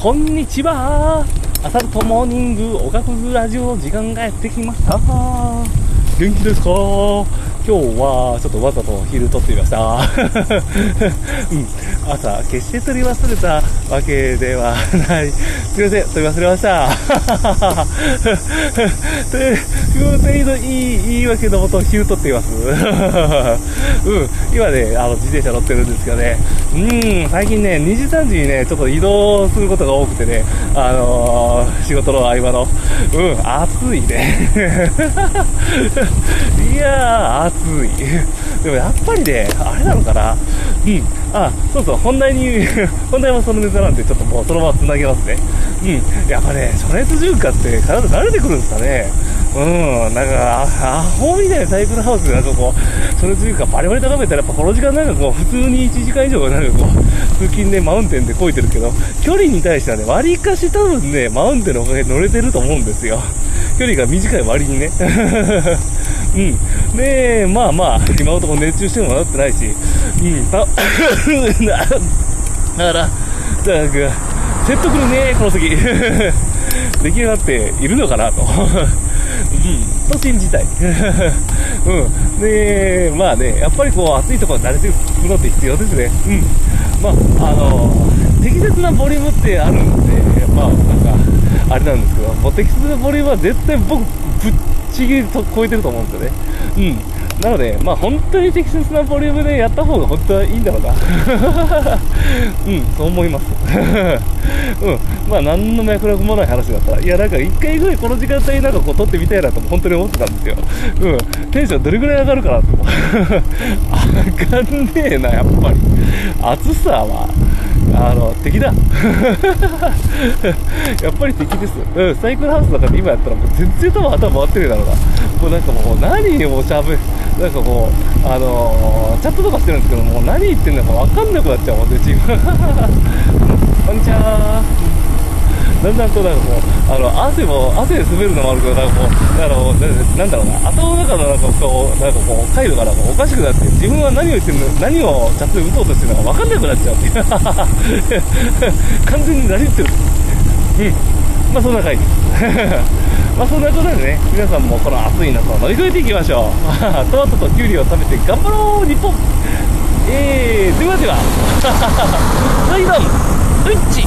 こんにちは。アサルトモーニング、おかくラジオの時間がやってきました。元気ですか？今日はちょっとわざと昼撮ってみました。うん、朝、決して撮り忘れたわけではない。すいません、撮り忘れました。という、本当にいい言い訳のもと昼撮っています。うん、今ね、あの、自転車乗ってるんですけどね。うん、最近ね、2時3時にね、ちょっと移動することが多くてね、あのー、仕事の合間の、うん、暑いね。いやー、暑い。でもやっぱりね、あれなのかな？うん。あ、そうそう、本題に、本題はそのネタなんで、ちょっともうそのまま繋げますね。うん。やっぱね、暑熱順化って体慣れてくるんですかね？うん。なんか、アホみたいなサイクルハウスでなんかこう、暑熱順化バリバリ高めたら、やっぱこの時間なんかこう、普通に1時間以上なんかこう、通勤でマウンテンでこいてるけど、距離に対してはね、割かし多分ね、マウンテンのおかげで乗れてると思うんですよ。距離が短い割にね。うん。で、まあまあ、今のところ熱中してもなってないし、うん、だ、だから、だから、説得力ねこの先。出来上がっているのかなと。うん、と信じたい。うん。で、まあね、やっぱりこう、暑いところに慣れていくのって必要ですね。うん。まあ、あの、適切なボリュームってあるんで、まあ、なんか、あれなんですけど、もう適切なボリュームは絶対僕、ぶっちぎりと超えてると思うんですよね。うん。なので、まあ本当に適切なボリュームでやった方が本当はいいんだろうな。うん、そう思います。うん。まあ何の脈絡もない話だったら、いやなんか一回ぐらいこの時間帯なんかこう撮ってみたいなと本当に思ってたんですよ。うん。テンションどれぐらい上がるかなと。上がんねえな、やっぱり。暑さは、あの、敵だ。やっぱり敵です。うん、サイクルハウスだから今やったらもう全然多分頭回ってるだろうな。もうなんかもう何をしゃべ、なんかもう、あのー、チャットとかしてるんですけどもう、何言ってんのか分かんなくなっちゃうもんね、チーム。こんにちはだんだんとなんかこう、あの、汗も、汗で滑るのもあるけど、なんかこう、あの、なんだろうな、頭の中のなんかこう、なんかこう、回路がなんかおかしくなって、自分は何を言ってるの、何をチャットで打とうとしてるのか分かんなくなっちゃうっていう。完全になじってる。うん。まあそんな回です。まあそんなことでね、皆さんもこの暑い夏を乗り越えていきましょう。トマトとキュウリを食べて頑張ろう日本えー、ではでは、はいどん、うんち